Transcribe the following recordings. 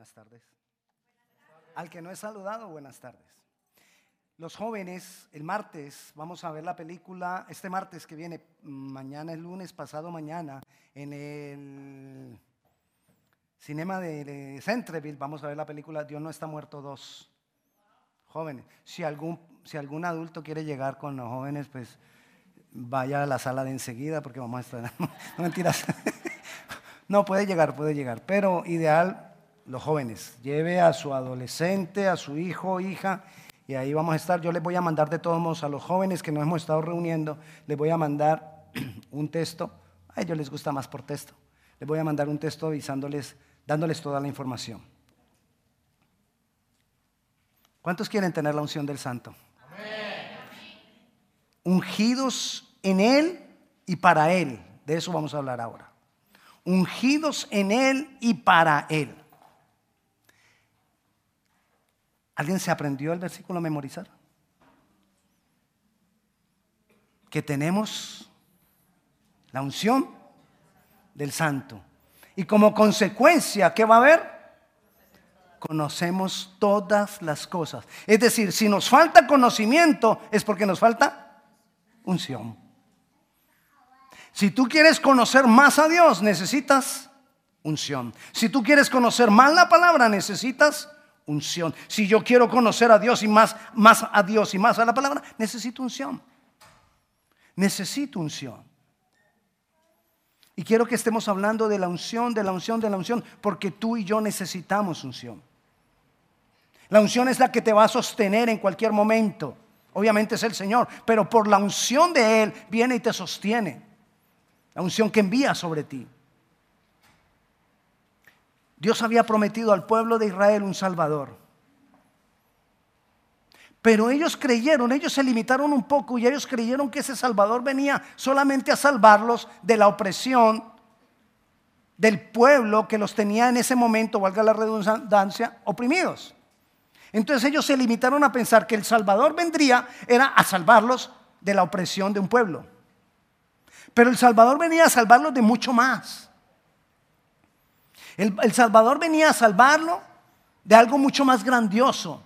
Buenas tardes. Al que no he saludado, buenas tardes. Los jóvenes, el martes vamos a ver la película, este martes que viene, mañana es lunes, pasado mañana, en el cinema de Centreville, vamos a ver la película Dios no está muerto 2. Jóvenes, si algún, si algún adulto quiere llegar con los jóvenes, pues vaya a la sala de enseguida porque vamos a estar, no mentiras. No, puede llegar, puede llegar, pero ideal los jóvenes. Lleve a su adolescente, a su hijo, hija, y ahí vamos a estar. Yo les voy a mandar de todos modos a los jóvenes que nos hemos estado reuniendo, les voy a mandar un texto. A ellos les gusta más por texto. Les voy a mandar un texto avisándoles, dándoles toda la información. ¿Cuántos quieren tener la unción del Santo? Ungidos en Él y para Él. De eso vamos a hablar ahora. Ungidos en Él y para Él. ¿Alguien se aprendió el versículo a memorizar? Que tenemos la unción del santo. Y como consecuencia, ¿qué va a haber? Conocemos todas las cosas. Es decir, si nos falta conocimiento es porque nos falta unción. Si tú quieres conocer más a Dios, necesitas unción. Si tú quieres conocer más la palabra, necesitas unción. Si yo quiero conocer a Dios y más, más a Dios y más a la palabra, necesito unción. Necesito unción. Y quiero que estemos hablando de la unción, de la unción, de la unción, porque tú y yo necesitamos unción. La unción es la que te va a sostener en cualquier momento. Obviamente es el Señor, pero por la unción de Él viene y te sostiene. La unción que envía sobre ti. Dios había prometido al pueblo de Israel un Salvador. Pero ellos creyeron, ellos se limitaron un poco y ellos creyeron que ese Salvador venía solamente a salvarlos de la opresión del pueblo que los tenía en ese momento, valga la redundancia, oprimidos. Entonces ellos se limitaron a pensar que el Salvador vendría era a salvarlos de la opresión de un pueblo. Pero el Salvador venía a salvarlos de mucho más. El, Salvador venía a salvarlo de algo mucho más grandioso.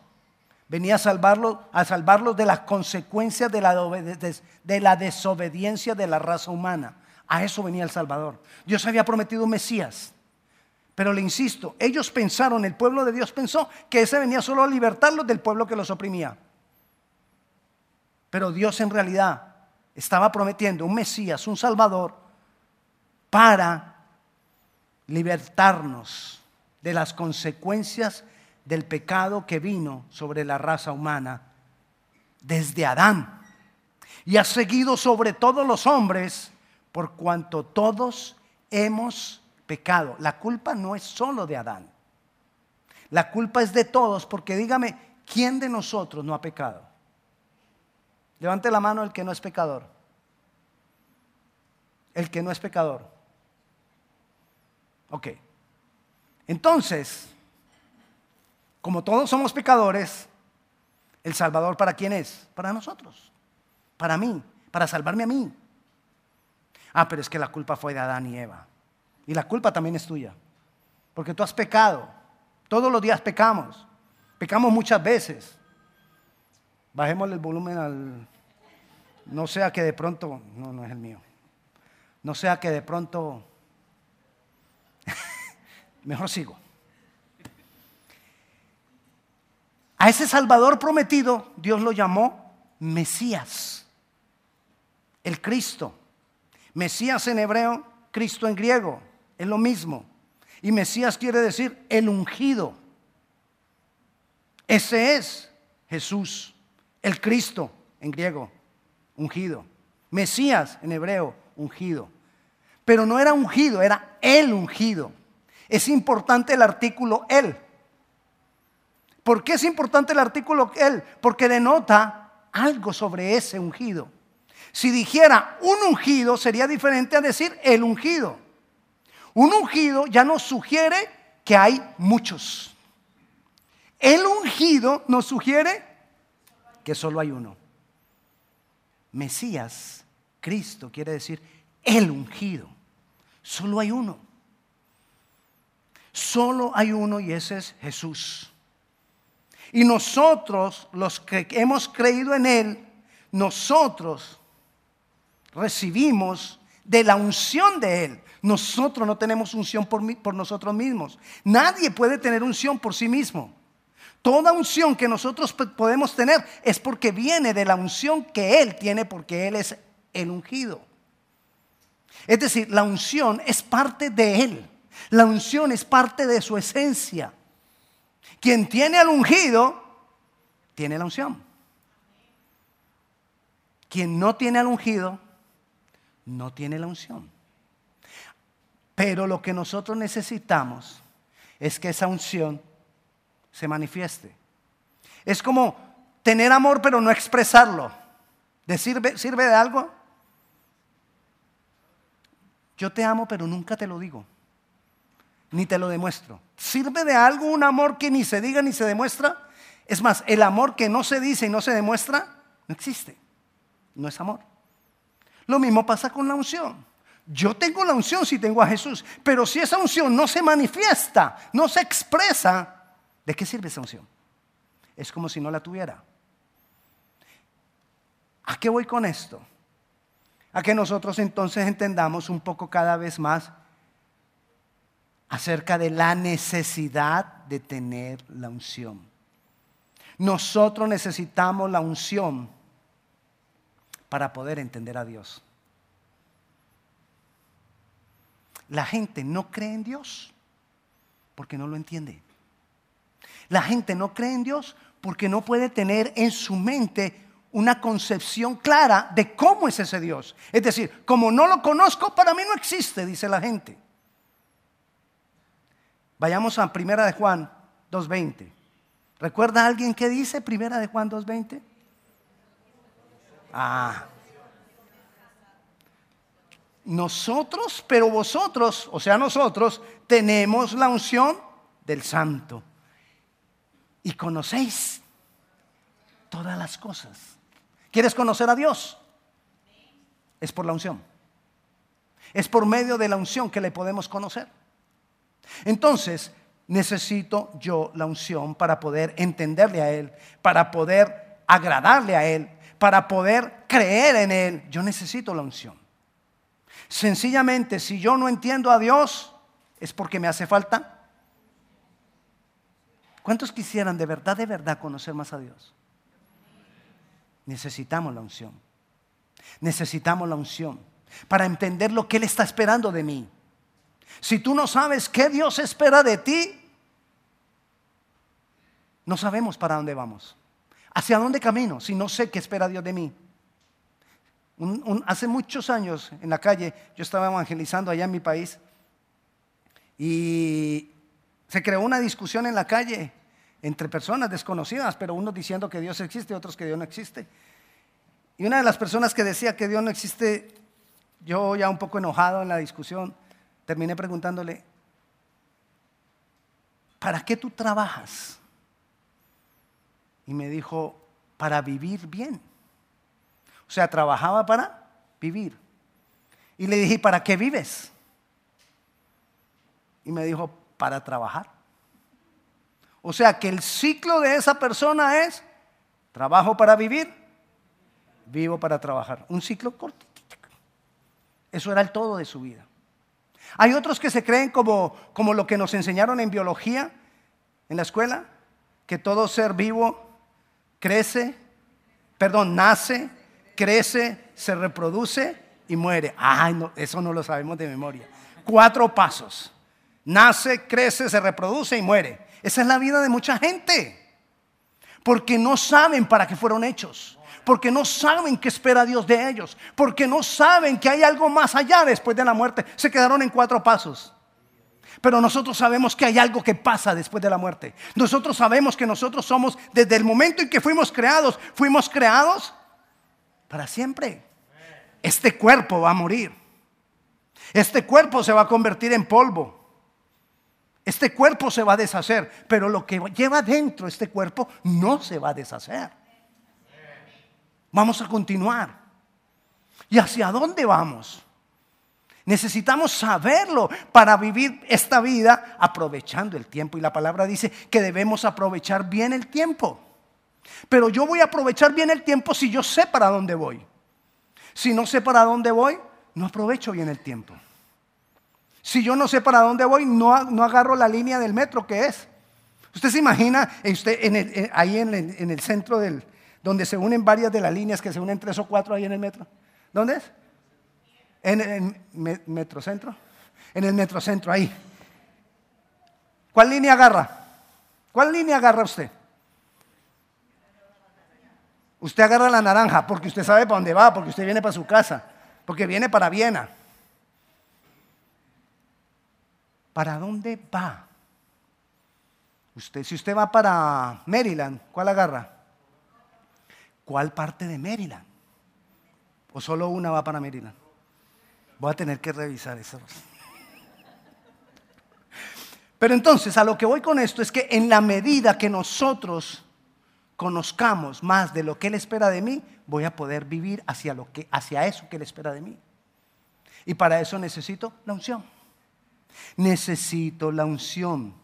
Venía a salvarlo, a de las consecuencias de la, de la desobediencia de la raza humana. A eso venía el Salvador. Dios había prometido un Mesías. Pero le insisto, ellos pensaron, el pueblo de Dios pensó que ese venía solo a libertarlos del pueblo que los oprimía. Pero Dios en realidad estaba prometiendo un Mesías, un Salvador, para libertarnos de las consecuencias del pecado que vino sobre la raza humana desde Adán y ha seguido sobre todos los hombres por cuanto todos hemos pecado. La culpa no es solo de Adán. La culpa es de todos porque dígame, ¿quién de nosotros no ha pecado? Levante la mano el que no es pecador. El que no es pecador. Ok. Entonces, como todos somos pecadores, ¿el Salvador para quién es? Para nosotros, para mí, para salvarme a mí. Ah, pero es que la culpa fue de Adán y Eva. Y la culpa también es tuya. Porque tú has pecado. Todos los días pecamos. Pecamos muchas veces. Bajemos el volumen al... No sea que de pronto... No, no es el mío. No sea que de pronto Mejor sigo. A ese Salvador prometido Dios lo llamó Mesías, el Cristo. Mesías en hebreo, Cristo en griego, es lo mismo. Y Mesías quiere decir el ungido. Ese es Jesús, el Cristo en griego, ungido. Mesías en hebreo, ungido. Pero no era ungido, era el ungido. Es importante el artículo él. ¿Por qué es importante el artículo él? Porque denota algo sobre ese ungido. Si dijera un ungido sería diferente a decir el ungido. Un ungido ya nos sugiere que hay muchos. El ungido nos sugiere que solo hay uno. Mesías, Cristo, quiere decir el ungido. Solo hay uno. Solo hay uno y ese es Jesús. Y nosotros, los que hemos creído en Él, nosotros recibimos de la unción de Él. Nosotros no tenemos unción por, por nosotros mismos. Nadie puede tener unción por sí mismo. Toda unción que nosotros podemos tener es porque viene de la unción que Él tiene porque Él es el ungido. Es decir, la unción es parte de Él. La unción es parte de su esencia. Quien tiene al ungido, tiene la unción. Quien no tiene al ungido, no tiene la unción. Pero lo que nosotros necesitamos es que esa unción se manifieste. Es como tener amor pero no expresarlo. ¿De sirve, ¿Sirve de algo? Yo te amo pero nunca te lo digo. Ni te lo demuestro. ¿Sirve de algo un amor que ni se diga ni se demuestra? Es más, el amor que no se dice y no se demuestra no existe. No es amor. Lo mismo pasa con la unción. Yo tengo la unción si tengo a Jesús, pero si esa unción no se manifiesta, no se expresa, ¿de qué sirve esa unción? Es como si no la tuviera. ¿A qué voy con esto? A que nosotros entonces entendamos un poco cada vez más acerca de la necesidad de tener la unción. Nosotros necesitamos la unción para poder entender a Dios. La gente no cree en Dios porque no lo entiende. La gente no cree en Dios porque no puede tener en su mente una concepción clara de cómo es ese Dios. Es decir, como no lo conozco, para mí no existe, dice la gente. Vayamos a Primera de Juan 2.20. ¿Recuerda alguien que dice Primera de Juan 2.20? Ah. Nosotros, pero vosotros, o sea, nosotros, tenemos la unción del Santo. Y conocéis todas las cosas. ¿Quieres conocer a Dios? Es por la unción. Es por medio de la unción que le podemos conocer. Entonces, necesito yo la unción para poder entenderle a Él, para poder agradarle a Él, para poder creer en Él. Yo necesito la unción. Sencillamente, si yo no entiendo a Dios, es porque me hace falta. ¿Cuántos quisieran de verdad, de verdad conocer más a Dios? Necesitamos la unción. Necesitamos la unción para entender lo que Él está esperando de mí. Si tú no sabes qué Dios espera de ti, no sabemos para dónde vamos. ¿Hacia dónde camino si no sé qué espera Dios de mí? hace muchos años en la calle, yo estaba evangelizando allá en mi país y se creó una discusión en la calle entre personas desconocidas, pero unos diciendo que Dios existe, otros que Dios no existe. Y una de las personas que decía que Dios no existe, yo ya un poco enojado en la discusión, terminé preguntándole, ¿para qué tú trabajas? Y me dijo, para vivir bien. O sea, trabajaba para vivir. Y le dije, ¿para qué vives? Y me dijo, para trabajar. O sea, que el ciclo de esa persona es trabajo para vivir, vivo para trabajar. Un ciclo cortito. Eso era el todo de su vida. Hay otros que se creen como, como lo que nos enseñaron en biología, en la escuela, que todo ser vivo crece, perdón, nace, crece, se reproduce y muere. Ay, no, eso no lo sabemos de memoria. Cuatro pasos. Nace, crece, se reproduce y muere. Esa es la vida de mucha gente. Porque no saben para qué fueron hechos. Porque no saben qué espera Dios de ellos. Porque no saben que hay algo más allá después de la muerte. Se quedaron en cuatro pasos. Pero nosotros sabemos que hay algo que pasa después de la muerte. Nosotros sabemos que nosotros somos, desde el momento en que fuimos creados, fuimos creados para siempre. Este cuerpo va a morir. Este cuerpo se va a convertir en polvo. Este cuerpo se va a deshacer, pero lo que lleva dentro este cuerpo no se va a deshacer. Vamos a continuar. ¿Y hacia dónde vamos? Necesitamos saberlo para vivir esta vida aprovechando el tiempo. Y la palabra dice que debemos aprovechar bien el tiempo. Pero yo voy a aprovechar bien el tiempo si yo sé para dónde voy. Si no sé para dónde voy, no aprovecho bien el tiempo. Si yo no sé para dónde voy, no, agarro la línea del metro que es. Usted se imagina usted ahí en el, centro del, donde se unen varias de las líneas que se unen tres o cuatro ahí en el metro. ¿Dónde es? En el metrocentro. En el metrocentro, ahí. ¿Cuál línea agarra? ¿Cuál línea agarra usted? Usted agarra la naranja porque usted sabe para dónde va, porque usted viene para su casa, porque viene para Viena. ¿Para dónde va? Usted, si usted va para Maryland, ¿cuál agarra? ¿Cuál parte de Maryland? ¿O solo una va para Maryland? Voy a tener que revisar eso. Pero entonces, a lo que voy con esto es que en la medida que nosotros conozcamos más de lo que Él espera de mí, voy a poder vivir hacia, lo que, hacia eso que Él espera de mí. Y para eso necesito la unción. Necesito la unción.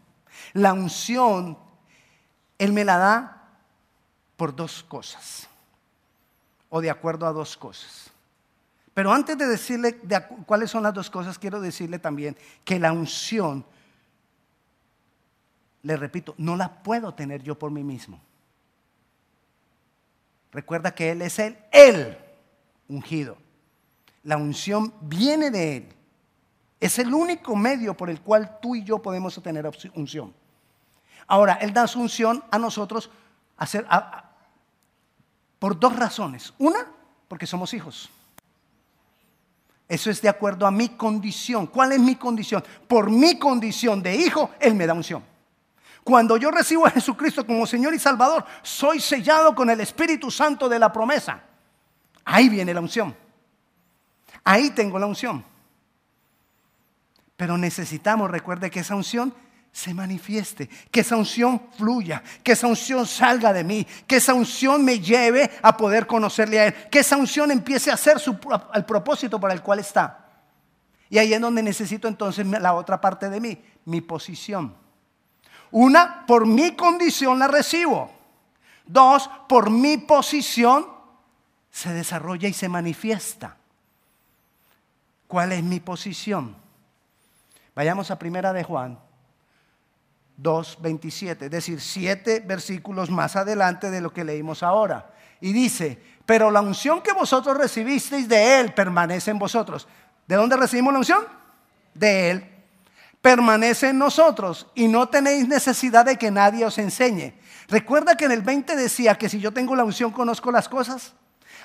La unción, Él me la da por dos cosas, o de acuerdo a dos cosas. Pero antes de decirle cuáles son las dos cosas, quiero decirle también que la unción, le repito, no la puedo tener yo por mí mismo. Recuerda que Él es el, ungido. La unción viene de Él. Es el único medio por el cual tú y yo podemos tener unción. Ahora, Él da su unción a nosotros por dos razones. Una, porque somos hijos. Eso es de acuerdo a mi condición. ¿Cuál es mi condición? Por mi condición de hijo, Él me da unción. Cuando yo recibo a Jesucristo como Señor y Salvador, soy sellado con el Espíritu Santo de la promesa. Ahí viene la unción. Ahí tengo la unción. Pero necesitamos, recuerde que esa unción se manifieste, que esa unción fluya, que esa unción salga de mí, que esa unción me lleve a poder conocerle a Él, que esa unción empiece a hacer su, el propósito para el cual está. Y ahí es donde necesito entonces la otra parte de mí, mi posición. Una, por mi condición la recibo. Dos, por mi posición se desarrolla y se manifiesta. ¿Cuál es mi posición? Vayamos a primera de Juan 2.27, es decir, siete versículos más adelante de lo que leímos ahora. Y dice, pero la unción que vosotros recibisteis de Él permanece en vosotros. ¿De dónde recibimos la unción? De Él. Permanece en nosotros y no tenéis necesidad de que nadie os enseñe. Recuerda que en el 20 decía que si yo tengo la unción conozco las cosas.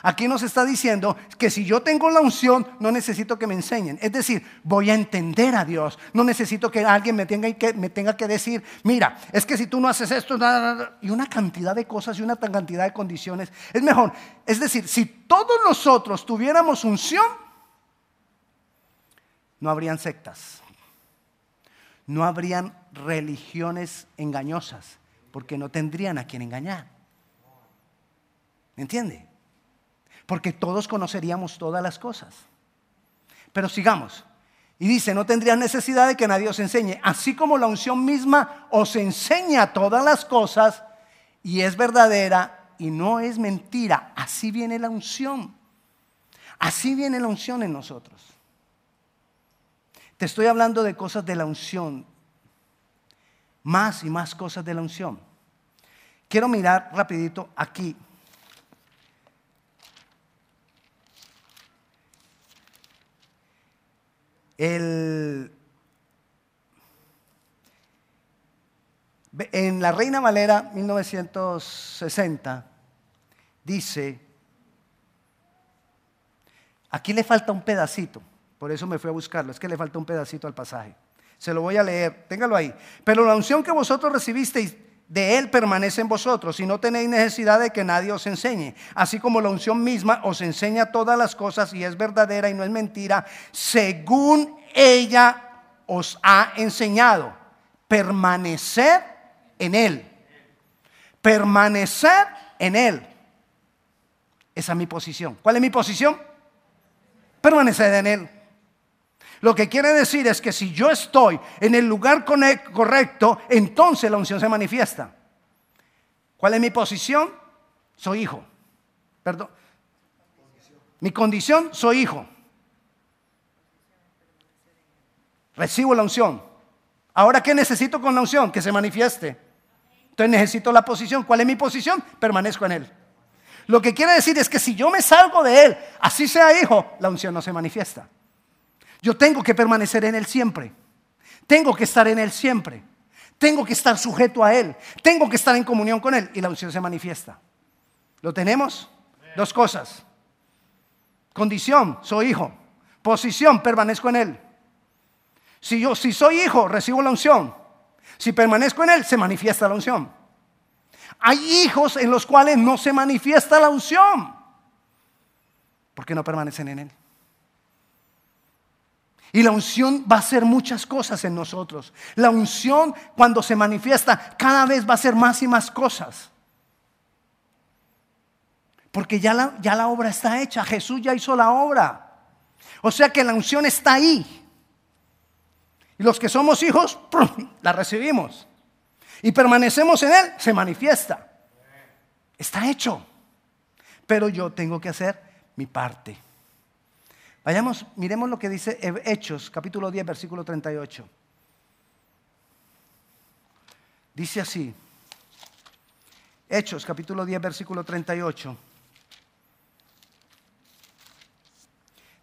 Aquí nos está diciendo que si yo tengo la unción, no necesito que me enseñen. Es decir, voy a entender a Dios. No necesito que alguien me tenga que, decir, mira, es que si tú no haces esto, y una cantidad de cosas y una cantidad de condiciones. Es mejor. Es decir, si todos nosotros tuviéramos unción, no habrían sectas. No habrían religiones engañosas, porque no tendrían a quien engañar. ¿Me entiende? Porque todos conoceríamos todas las cosas. Pero sigamos. Y dice, no tendrían necesidad de que nadie os enseñe, así como la unción misma os enseña todas las cosas y es verdadera y no es mentira. Así viene la unción. Así viene la unción en nosotros. Te estoy hablando de cosas de la unción, más y más cosas de la unción. Quiero mirar rapidito aquí en la Reina Valera 1960 dice, aquí le falta un pedacito, por eso me fui a buscarlo, es que le falta un pedacito al pasaje. Se lo voy a leer, téngalo ahí. Pero la unción que vosotros recibisteis de Él permanece en vosotros y no tenéis necesidad de que nadie os enseñe. Así como la unción misma os enseña todas las cosas y es verdadera y no es mentira, según ella os ha enseñado. Permanecer en Él. Permanecer en Él. Esa es mi posición. ¿Cuál es mi posición? Permanecer en Él. Lo que quiere decir es que si yo estoy en el lugar correcto, entonces la unción se manifiesta. ¿Cuál es mi posición? Soy hijo. Perdón. Mi condición, soy hijo. Recibo la unción. Ahora, ¿qué necesito con la unción? Que se manifieste. Entonces necesito la posición. ¿Cuál es mi posición? Permanezco en él. Lo que quiere decir es que si yo me salgo de él, así sea hijo, la unción no se manifiesta. Yo tengo que permanecer en él siempre. Tengo que estar en él siempre. Tengo que estar sujeto a él. Tengo que estar en comunión con él y la unción se manifiesta. ¿Lo tenemos? Dos cosas. Condición, soy hijo. Posición, permanezco en él. Si yo si soy hijo, recibo la unción. Si permanezco en él, se manifiesta la unción. Hay hijos en los cuales no se manifiesta la unción. Porque no permanecen en él. Y la unción va a hacer muchas cosas en nosotros. La unción cuando se manifiesta cada vez va a hacer más y más cosas. Porque ya la, ya la obra está hecha. Jesús ya hizo la obra. O sea que la unción está ahí. Y los que somos hijos, la recibimos. Y permanecemos en Él, se manifiesta. Está hecho. Pero yo tengo que hacer mi parte. Vayamos, miremos lo que dice Hechos, capítulo 10, versículo 38. Dice así. Hechos, capítulo 10, versículo 38.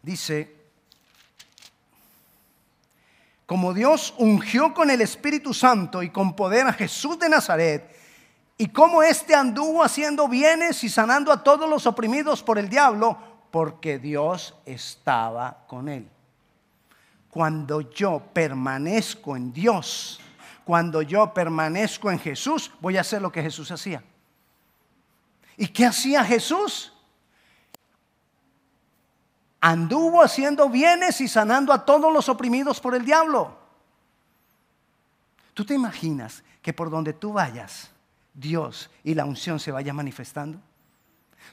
Dice, como Dios ungió con el Espíritu Santo y con poder a Jesús de Nazaret, y como éste anduvo haciendo bienes y sanando a todos los oprimidos por el diablo, porque Dios estaba con él. Cuando yo permanezco en Dios, cuando yo permanezco en Jesús, voy a hacer lo que Jesús hacía. ¿Y qué hacía Jesús? anduvo haciendo bienes y sanando a todos los oprimidos por el diablo. ¿Tú te imaginas que por donde tú vayas, Dios y la unción se vaya manifestando?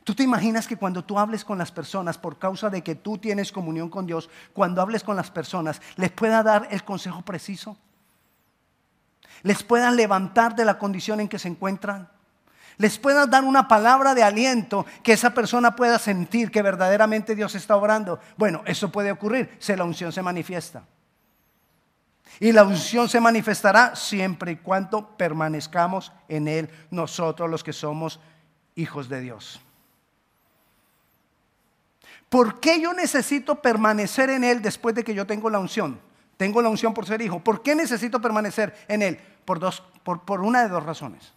¿Tú te imaginas que cuando tú hables con las personas por causa de que tú tienes comunión con Dios, cuando hables con las personas, les pueda dar el consejo preciso? ¿Les pueda levantar de la condición en que se encuentran? les puedas dar una palabra de aliento que esa persona pueda sentir que verdaderamente Dios está obrando. Bueno, eso puede ocurrir si la unción se manifiesta. Y la unción se manifestará siempre y cuando permanezcamos en Él, nosotros los que somos hijos de Dios. ¿Por qué yo necesito permanecer en Él después de que yo tengo la unción? Tengo la unción por ser hijo. ¿Por qué necesito permanecer en Él? Por, dos, por, por una de dos razones.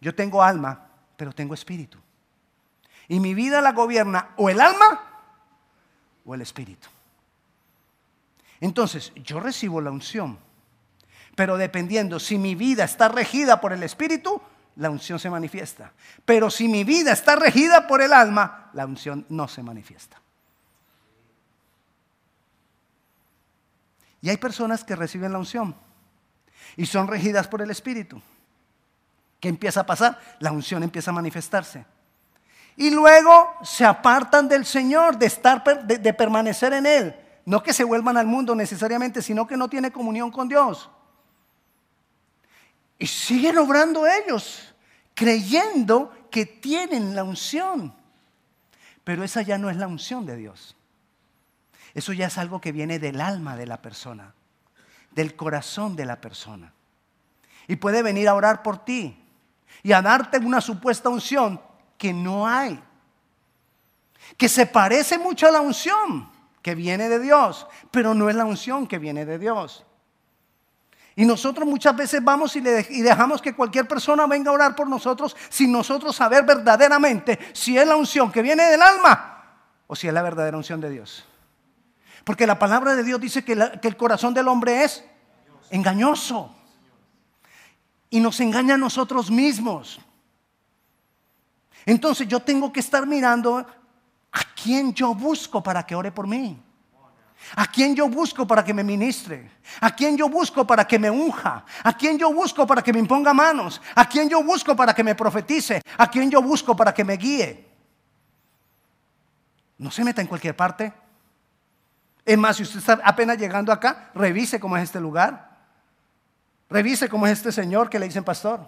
Yo tengo alma, pero tengo espíritu. Y mi vida la gobierna o el alma o el espíritu. Entonces, yo recibo la unción, pero dependiendo si mi vida está regida por el espíritu, la unción se manifiesta. Pero si mi vida está regida por el alma, la unción no se manifiesta. Y hay personas que reciben la unción y son regidas por el espíritu. ¿Qué empieza a pasar? La unción empieza a manifestarse. Y luego se apartan del Señor, de, estar, de, permanecer en Él. No que se vuelvan al mundo necesariamente, sino que no tiene comunión con Dios. Y siguen obrando ellos, creyendo que tienen la unción. Pero esa ya no es la unción de Dios. Eso ya es algo que viene del alma de la persona, del corazón de la persona. Y puede venir a orar por ti, y a darte una supuesta unción que no hay. Que se parece mucho a la unción que viene de Dios, pero no es la unción que viene de Dios. Y nosotros muchas veces vamos y, dejamos que cualquier persona venga a orar por nosotros sin nosotros saber verdaderamente si es la unción que viene del alma o si es la verdadera unción de Dios. Porque la palabra de Dios dice que el corazón del hombre es engañoso y nos engaña a nosotros mismos. Entonces yo tengo que estar mirando a quién yo busco para que ore por mí. A quién yo busco para que me ministre. A quién yo busco para que me unja. A quién yo busco para que me imponga manos. A quién yo busco para que me profetice. A quién yo busco para que me guíe. No se meta en cualquier parte. Es más, si usted está apenas llegando acá, revise cómo es este lugar. Revise cómo es este señor que le dicen pastor.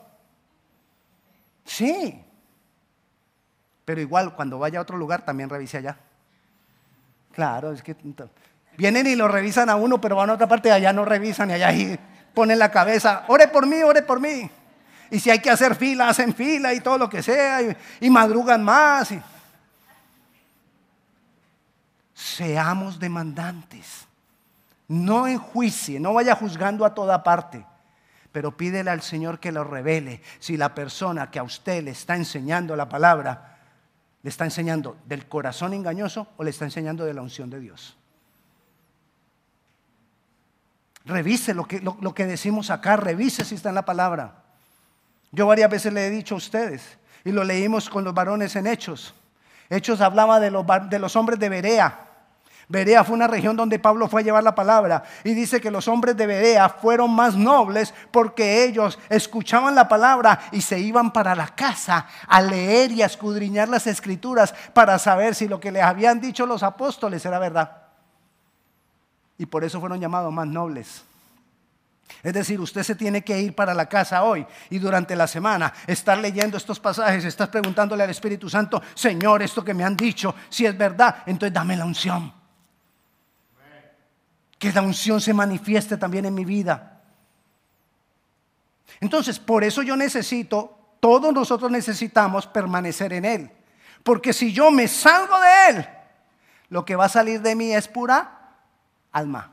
Sí. Pero igual, cuando vaya a otro lugar, también revise allá. Claro, es que vienen y lo revisan a uno, pero van a otra parte y allá no revisan y allá y ponen la cabeza, ore por mí, ore por mí. Y si hay que hacer fila, hacen fila y todo lo que sea y, madrugan más. Seamos demandantes. No enjuicie, no vaya juzgando a toda parte pero pídele al Señor que lo revele si la persona que a usted le está enseñando la palabra le está enseñando del corazón engañoso o le está enseñando de la unción de Dios. Revise lo que, lo, que decimos acá, revise si está en la palabra. Yo varias veces le he dicho a ustedes, y lo leímos con los varones en Hechos. Hechos hablaba de los, de los hombres de Berea. Berea fue una región donde Pablo fue a llevar la palabra y dice que los hombres de Berea fueron más nobles porque ellos escuchaban la palabra y se iban para la casa a leer y a escudriñar las escrituras para saber si lo que les habían dicho los apóstoles era verdad. Y por eso fueron llamados más nobles. Es decir, usted se tiene que ir para la casa hoy y durante la semana estar leyendo estos pasajes, estar preguntándole al Espíritu Santo, Señor, esto que me han dicho, si es verdad, entonces dame la unción que la unción se manifieste también en mi vida. Entonces, por eso yo necesito, todos nosotros necesitamos permanecer en Él. Porque si yo me salgo de Él, lo que va a salir de mí es pura alma.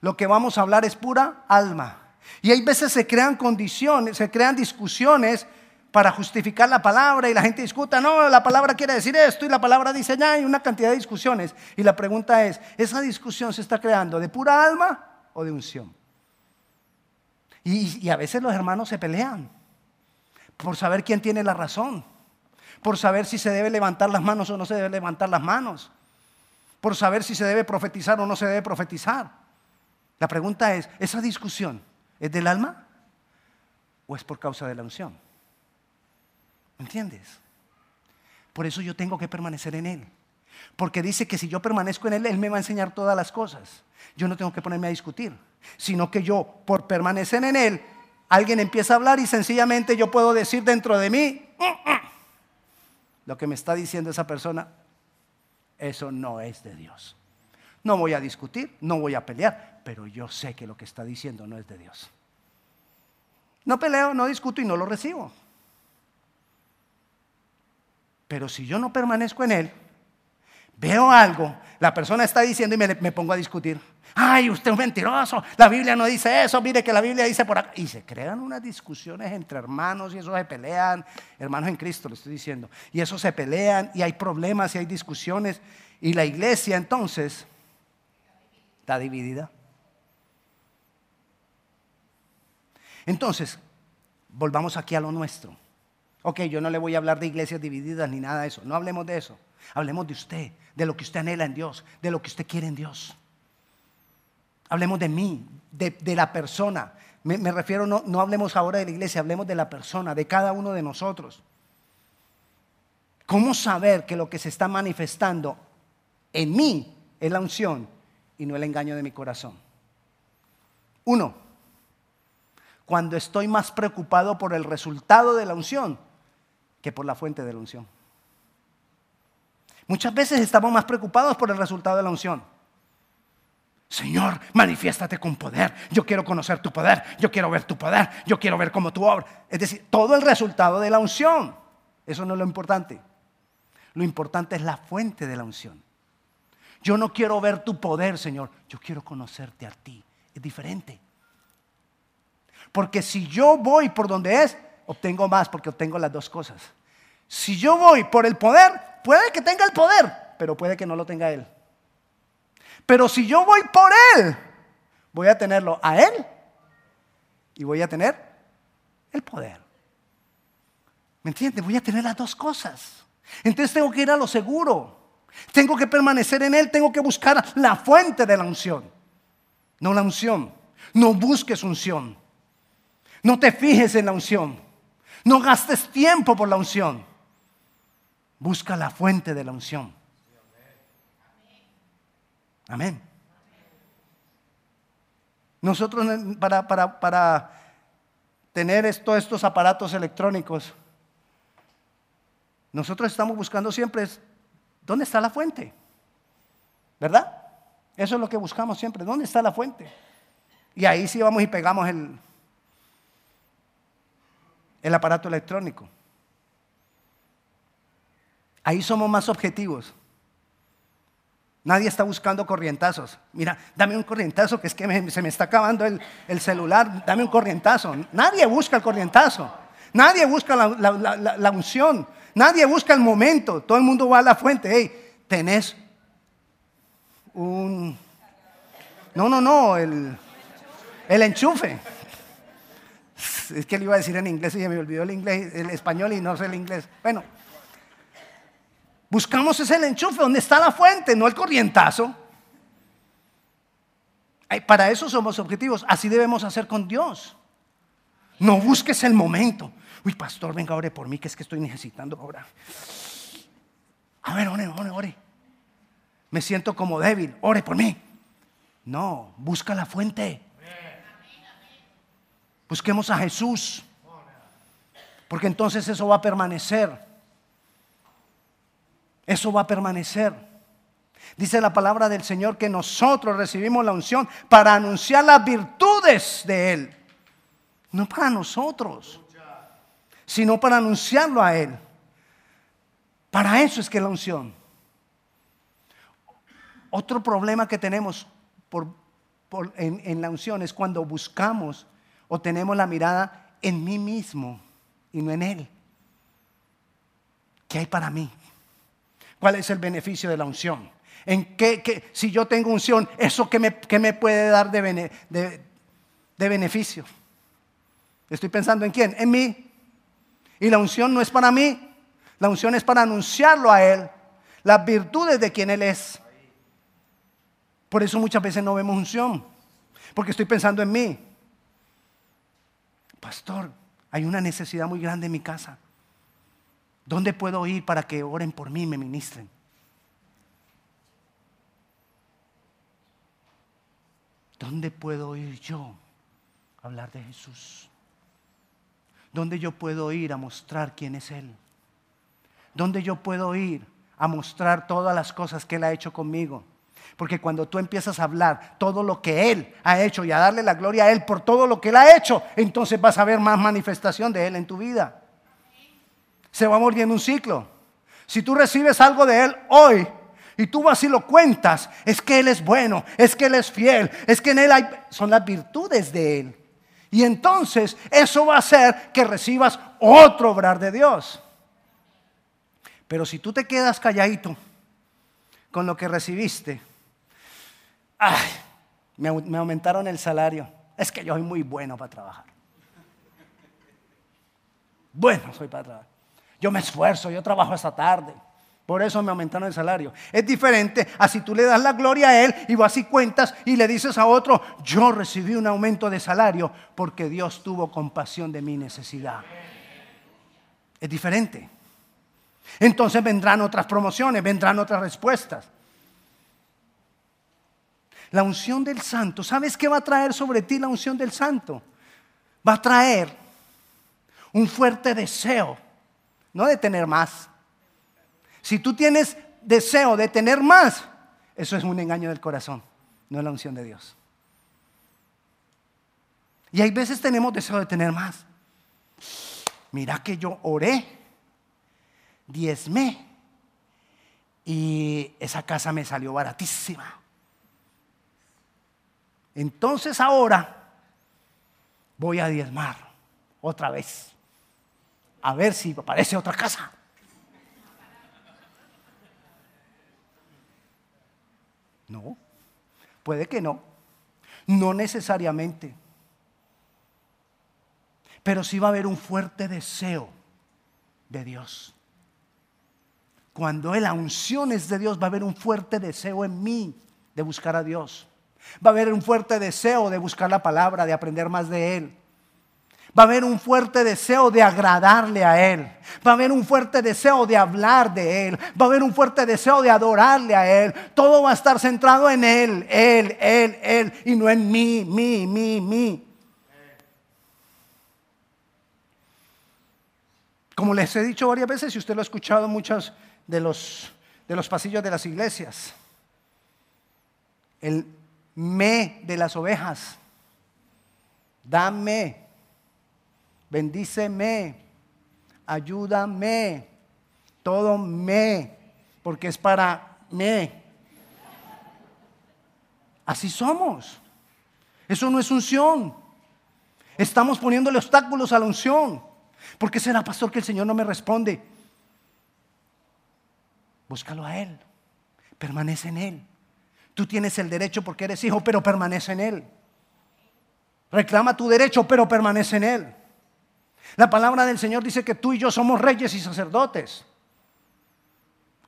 Lo que vamos a hablar es pura alma. Y hay veces se crean condiciones, se crean discusiones para justificar la palabra y la gente discuta, no, la palabra quiere decir esto y la palabra dice ya, hay una cantidad de discusiones. Y la pregunta es, ¿esa discusión se está creando de pura alma o de unción? Y, y a veces los hermanos se pelean por saber quién tiene la razón, por saber si se debe levantar las manos o no se debe levantar las manos, por saber si se debe profetizar o no se debe profetizar. La pregunta es, ¿esa discusión es del alma o es por causa de la unción? ¿Entiendes? Por eso yo tengo que permanecer en Él. Porque dice que si yo permanezco en Él, Él me va a enseñar todas las cosas. Yo no tengo que ponerme a discutir, sino que yo, por permanecer en Él, alguien empieza a hablar y sencillamente yo puedo decir dentro de mí, mm, mm". lo que me está diciendo esa persona, eso no es de Dios. No voy a discutir, no voy a pelear, pero yo sé que lo que está diciendo no es de Dios. No peleo, no discuto y no lo recibo. Pero si yo no permanezco en Él, veo algo, la persona está diciendo y me, pongo a discutir. Ay, usted es mentiroso, la Biblia no dice eso, mire que la Biblia dice por acá. Y se crean unas discusiones entre hermanos y eso se pelean, hermanos en Cristo, le estoy diciendo. Y eso se pelean y hay problemas y hay discusiones. Y la iglesia entonces está dividida. Entonces, volvamos aquí a lo nuestro. Ok, yo no le voy a hablar de iglesias divididas ni nada de eso. No hablemos de eso. Hablemos de usted, de lo que usted anhela en Dios, de lo que usted quiere en Dios. Hablemos de mí, de, la persona. Me, refiero, no, no hablemos ahora de la iglesia, hablemos de la persona, de cada uno de nosotros. ¿Cómo saber que lo que se está manifestando en mí es la unción y no el engaño de mi corazón? Uno, cuando estoy más preocupado por el resultado de la unción que por la fuente de la unción. Muchas veces estamos más preocupados por el resultado de la unción. Señor, manifiéstate con poder. Yo quiero conocer tu poder. Yo quiero ver tu poder. Yo quiero ver cómo tu obra. Es decir, todo el resultado de la unción. Eso no es lo importante. Lo importante es la fuente de la unción. Yo no quiero ver tu poder, Señor. Yo quiero conocerte a ti. Es diferente. Porque si yo voy por donde es, obtengo más porque obtengo las dos cosas. Si yo voy por el poder, puede que tenga el poder, pero puede que no lo tenga él. Pero si yo voy por él, voy a tenerlo a él y voy a tener el poder. ¿Me entiendes? Voy a tener las dos cosas. Entonces tengo que ir a lo seguro. Tengo que permanecer en él, tengo que buscar la fuente de la unción. No la unción. No busques unción. No te fijes en la unción. No gastes tiempo por la unción. Busca la fuente de la unción. Amén. Nosotros para, para, para tener todos estos aparatos electrónicos, nosotros estamos buscando siempre dónde está la fuente. ¿Verdad? Eso es lo que buscamos siempre. ¿Dónde está la fuente? Y ahí sí vamos y pegamos el, el aparato electrónico. Ahí somos más objetivos. Nadie está buscando corrientazos. Mira, dame un corrientazo que es que se me está acabando el, celular. Dame un corrientazo. Nadie busca el corrientazo. Nadie busca la, unción. Nadie busca el momento. Todo el mundo va a la fuente. Hey, tenés un... No, no, no, el, el enchufe. Es que le iba a decir en inglés y me olvidó el inglés, el español y no sé el inglés. Bueno, buscamos ese enchufe, donde está la fuente, no el corrientazo. Para eso somos objetivos. Así debemos hacer con Dios. No busques el momento. Uy, pastor, venga, ore por mí, que es que estoy necesitando ahora. A ver, ore, ore, ore. Me siento como débil, ore por mí. No, busca la fuente. Busquemos a Jesús. Porque entonces eso va a permanecer. Eso va a permanecer. Dice la palabra del Señor que nosotros recibimos la unción para anunciar las virtudes de Él. No para nosotros, sino para anunciarlo a Él. Para eso es que la unción. Otro problema que tenemos en, en la unción es cuando buscamos o tenemos la mirada en mí mismo y no en Él. ¿Qué hay para mí? ¿Cuál es el beneficio de la unción? ¿En qué, si yo tengo unción, eso qué me, me puede dar de, de beneficio? Estoy pensando en quién? En mí. Y la unción no es para mí, la unción es para anunciarlo a Él, las virtudes de quien Él es. Por eso muchas veces no vemos unción, porque estoy pensando en mí. Pastor, hay una necesidad muy grande en mi casa. ¿Dónde puedo ir para que oren por mí y me ministren? ¿Dónde puedo ir yo a hablar de Jesús? ¿Dónde yo puedo ir a mostrar quién es Él? ¿Dónde yo puedo ir a mostrar todas las cosas que Él ha hecho conmigo? Porque cuando tú empiezas a hablar todo lo que Él ha hecho y a darle la gloria a Él por todo lo que Él ha hecho, entonces vas a ver más manifestación de Él en tu vida. Se va volviendo un ciclo. Si tú recibes algo de Él hoy y tú vas y lo cuentas, es que Él es bueno, es que Él es fiel, es que en Él hay, son las virtudes de Él. Y entonces eso va a hacer que recibas otro obrar de Dios. Pero si tú te quedas calladito con lo que recibiste, ay, me, aumentaron el salario. Es que yo soy muy bueno para trabajar. Bueno, soy para trabajar. Yo me esfuerzo, yo trabajo esta tarde. Por eso me aumentaron el salario. Es diferente a si tú le das la gloria a Él y vas y cuentas y le dices a otro, yo recibí un aumento de salario porque Dios tuvo compasión de mi necesidad. Es diferente. Entonces vendrán otras promociones, vendrán otras respuestas. La unción del santo. ¿Sabes qué va a traer sobre ti la unción del santo? Va a traer un fuerte deseo, no de tener más. Si tú tienes deseo de tener más, eso es un engaño del corazón, no es la unción de Dios. Y hay veces tenemos deseo de tener más. Mira que yo oré, diezmé, y esa casa me salió baratísima. Entonces ahora voy a diezmar otra vez. A ver si aparece otra casa. No, puede que no. No necesariamente. Pero sí va a haber un fuerte deseo de Dios. Cuando la unción es de Dios, va a haber un fuerte deseo en mí de buscar a Dios. Va a haber un fuerte deseo de buscar la palabra, de aprender más de Él. Va a haber un fuerte deseo de agradarle a Él. Va a haber un fuerte deseo de hablar de Él. Va a haber un fuerte deseo de adorarle a Él. Todo va a estar centrado en Él, Él, Él, Él. Y no en mí, mí, mí, mí. Como les he dicho varias veces, y usted lo ha escuchado en muchos de los, de los pasillos de las iglesias, el me de las ovejas, dame, bendíceme, ayúdame, todo me, porque es para me. Así somos. Eso no es unción. Estamos poniéndole obstáculos a la unción. ¿Por qué será, pastor, que el Señor no me responde? Búscalo a Él. Permanece en Él. Tú tienes el derecho porque eres hijo, pero permanece en Él. Reclama tu derecho, pero permanece en Él. La palabra del Señor dice que tú y yo somos reyes y sacerdotes.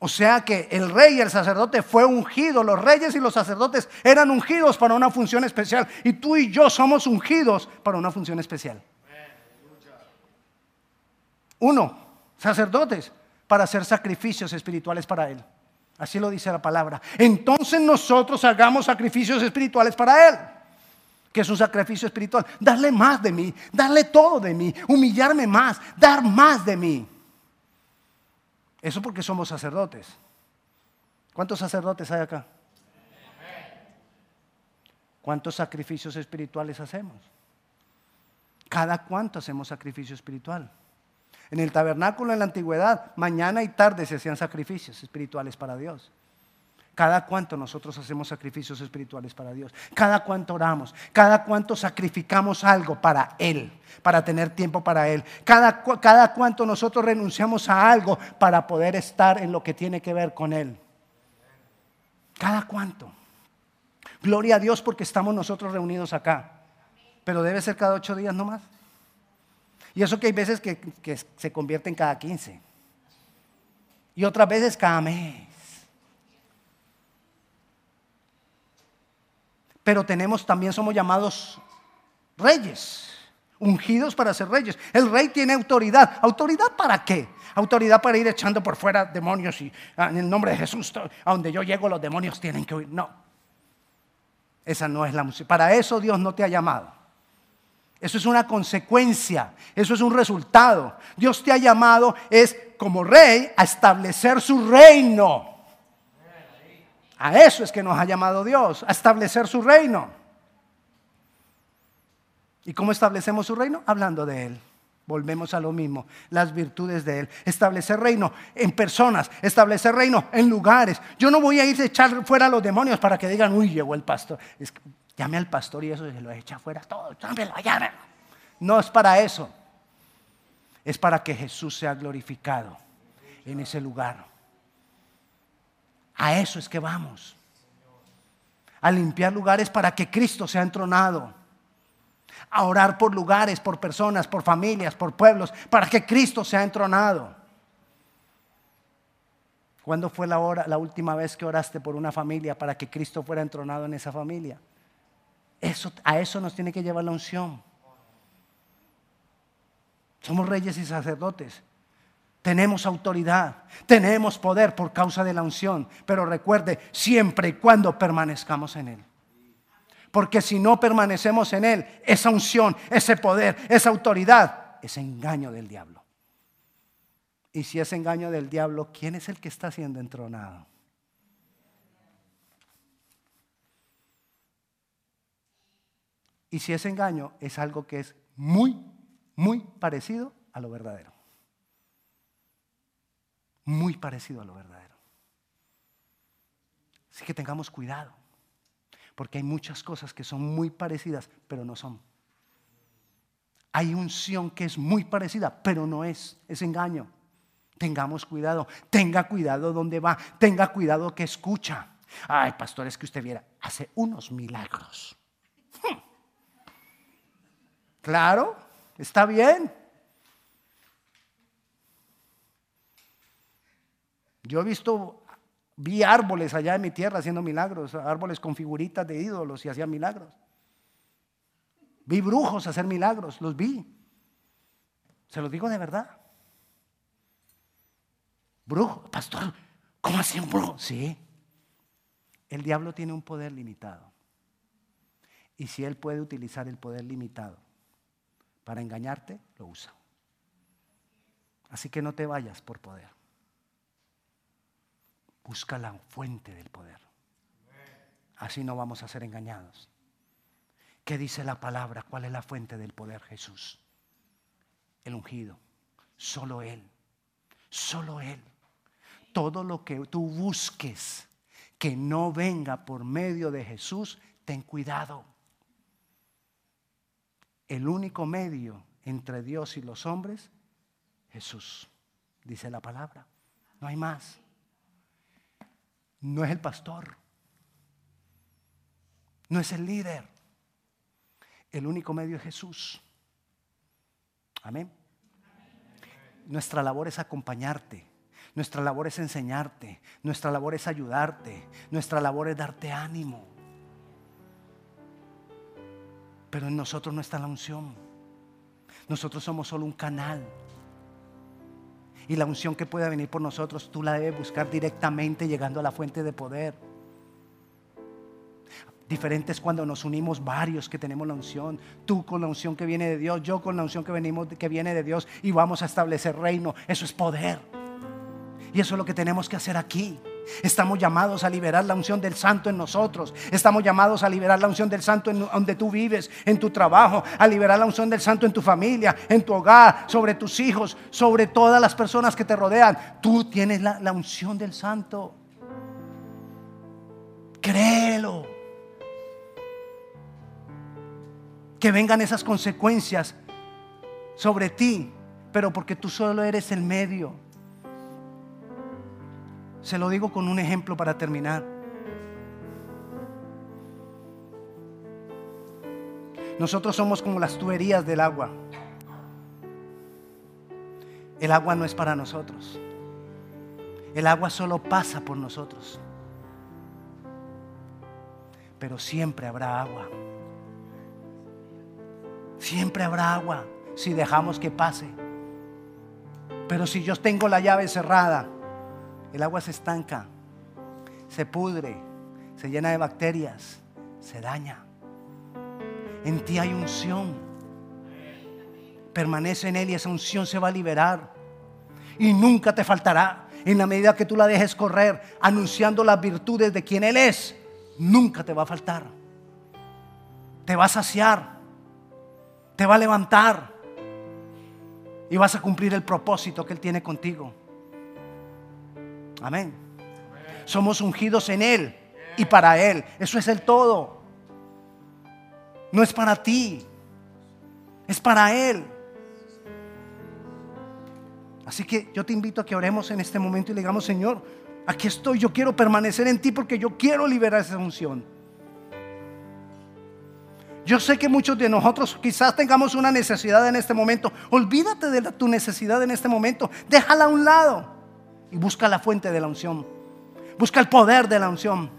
O sea que el rey y el sacerdote fue ungido. Los reyes y los sacerdotes eran ungidos para una función especial. Y tú y yo somos ungidos para una función especial. Uno, sacerdotes, para hacer sacrificios espirituales para Él. Así lo dice la palabra. Entonces nosotros hagamos sacrificios espirituales para Él. Que es un sacrificio espiritual. Darle más de mí, darle todo de mí, humillarme más, dar más de mí. Eso porque somos sacerdotes. ¿Cuántos sacerdotes hay acá? ¿Cuántos sacrificios espirituales hacemos? ¿Cada cuánto hacemos sacrificio espiritual? En el tabernáculo en la antigüedad, mañana y tarde se hacían sacrificios espirituales para Dios. Cada cuánto nosotros hacemos sacrificios espirituales para Dios. Cada cuánto oramos. Cada cuánto sacrificamos algo para Él, para tener tiempo para Él. Cada, cada nosotros renunciamos a algo para poder estar en lo que tiene que ver con Él. Cada cuánto. Gloria a Dios porque estamos nosotros reunidos acá. Pero debe ser cada ocho días nomás. Y eso que hay veces que, se convierten cada 15. Y otras veces cada mes. Pero tenemos, también somos llamados reyes, ungidos para ser reyes. El rey tiene autoridad. ¿Autoridad para qué? Autoridad para ir echando por fuera demonios y ah, en el nombre de Jesús, a donde yo llego los demonios tienen que huir. No. Esa no es la música. Para eso Dios no te ha llamado. Eso es una consecuencia, eso es un resultado. Dios te ha llamado es como rey a establecer su reino. A eso es que nos ha llamado Dios, a establecer su reino. ¿Y cómo establecemos su reino? Hablando de Él. Volvemos a lo mismo, las virtudes de Él. Establecer reino en personas, establecer reino en lugares. Yo no voy a ir a echar fuera a los demonios para que digan, uy, llegó el pastor. Llame al pastor y eso se lo echa fuera todo. Llámelo, llámelo. No es para eso. Es para que Jesús sea glorificado en ese lugar. A eso es que vamos. A limpiar lugares para que Cristo sea entronado. A orar por lugares, por personas, por familias, por pueblos, para que Cristo sea entronado. ¿Cuándo fue la, hora, la última vez que oraste por una familia para que Cristo fuera entronado en esa familia? Eso, a eso nos tiene que llevar la unción. Somos reyes y sacerdotes. Tenemos autoridad, tenemos poder por causa de la unción, pero recuerde, siempre y cuando permanezcamos en Él. Porque si no permanecemos en Él, esa unción, ese poder, esa autoridad, es engaño del diablo. Y si es engaño del diablo, ¿quién es el que está siendo entronado? Y si es engaño, es algo que es muy, muy parecido a lo verdadero. Muy parecido a lo verdadero. Así que tengamos cuidado, porque hay muchas cosas que son muy parecidas, pero no son. Hay unción que es muy parecida, pero no es, es engaño. Tengamos cuidado, tenga cuidado donde va, tenga cuidado que escucha. Ay, pastor, es que usted viera, hace unos milagros. Claro, está bien. Yo he visto, vi árboles allá en mi tierra haciendo milagros, árboles con figuritas de ídolos y hacían milagros. Vi brujos hacer milagros, los vi. Se lo digo de verdad. Brujo, pastor, ¿cómo así un brujo? Sí. El diablo tiene un poder limitado. Y si él puede utilizar el poder limitado para engañarte, lo usa. Así que no te vayas por poder. Busca la fuente del poder. Así no vamos a ser engañados. ¿Qué dice la palabra? ¿Cuál es la fuente del poder? Jesús. El ungido. Solo Él. Solo Él. Todo lo que tú busques que no venga por medio de Jesús, ten cuidado. El único medio entre Dios y los hombres, Jesús, dice la palabra. No hay más. No es el pastor. No es el líder. El único medio es Jesús. Amén. Nuestra labor es acompañarte. Nuestra labor es enseñarte. Nuestra labor es ayudarte. Nuestra labor es darte ánimo. Pero en nosotros no está la unción. Nosotros somos solo un canal. Y la unción que pueda venir por nosotros, tú la debes buscar directamente llegando a la fuente de poder. Diferente es cuando nos unimos varios que tenemos la unción. Tú con la unción que viene de Dios, yo con la unción que, venimos, que viene de Dios y vamos a establecer reino. Eso es poder. Y eso es lo que tenemos que hacer aquí. Estamos llamados a liberar la unción del santo en nosotros. Estamos llamados a liberar la unción del santo en donde tú vives, en tu trabajo, a liberar la unción del santo en tu familia, en tu hogar, sobre tus hijos, sobre todas las personas que te rodean. Tú tienes la, la unción del santo. Créelo. que vengan esas consecuencias sobre ti, pero porque tú solo eres el medio. Se lo digo con un ejemplo para terminar. Nosotros somos como las tuberías del agua. El agua no es para nosotros. El agua solo pasa por nosotros. Pero siempre habrá agua. Siempre habrá agua si dejamos que pase. Pero si yo tengo la llave cerrada, el agua se estanca, se pudre, se llena de bacterias, se daña. En ti hay unción. Permanece en Él y esa unción se va a liberar. Y nunca te faltará. En la medida que tú la dejes correr, anunciando las virtudes de quien Él es, nunca te va a faltar. Te va a saciar te va a levantar y vas a cumplir el propósito que Él tiene contigo. Amén. Somos ungidos en Él y para Él. Eso es el todo. No es para ti, es para Él. Así que yo te invito a que oremos en este momento y le digamos, Señor, aquí estoy, yo quiero permanecer en ti porque yo quiero liberar esa unción. Yo sé que muchos de nosotros quizás tengamos una necesidad en este momento. Olvídate de tu necesidad en este momento. Déjala a un lado y busca la fuente de la unción. Busca el poder de la unción.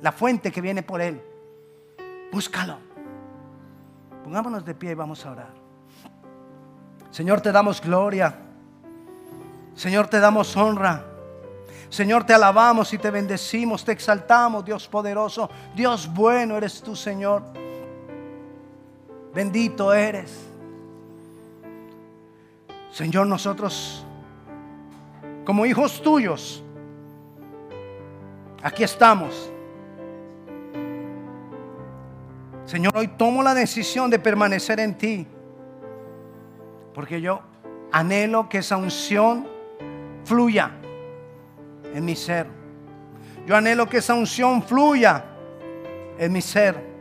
La fuente que viene por él. Búscalo. Pongámonos de pie y vamos a orar. Señor, te damos gloria. Señor, te damos honra. Señor, te alabamos y te bendecimos, te exaltamos, Dios poderoso. Dios bueno eres tú, Señor. Bendito eres. Señor, nosotros, como hijos tuyos, aquí estamos. Señor, hoy tomo la decisión de permanecer en ti. Porque yo anhelo que esa unción fluya en mi ser. Yo anhelo que esa unción fluya en mi ser.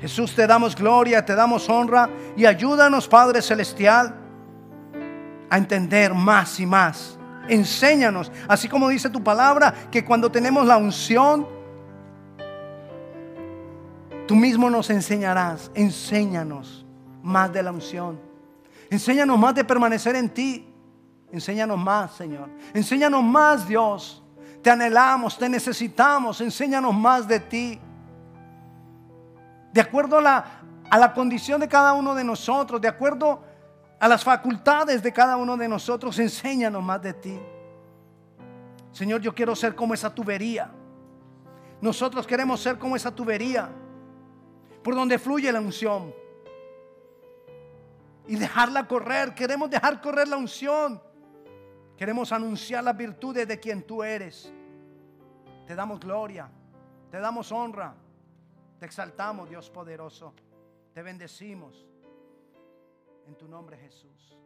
Jesús, te damos gloria, te damos honra y ayúdanos, Padre Celestial, a entender más y más. Enséñanos, así como dice tu palabra, que cuando tenemos la unción, tú mismo nos enseñarás. Enséñanos más de la unción. Enséñanos más de permanecer en ti. Enséñanos más, Señor. Enséñanos más, Dios. Te anhelamos, te necesitamos. Enséñanos más de ti de acuerdo a la, a la condición de cada uno de nosotros, de acuerdo a las facultades de cada uno de nosotros, enséñanos más de ti. Señor, yo quiero ser como esa tubería. Nosotros queremos ser como esa tubería por donde fluye la unción. Y dejarla correr. Queremos dejar correr la unción. Queremos anunciar las virtudes de quien tú eres. Te damos gloria. Te damos honra. Te exaltamos, Dios poderoso. Te bendecimos. En tu nombre, Jesús.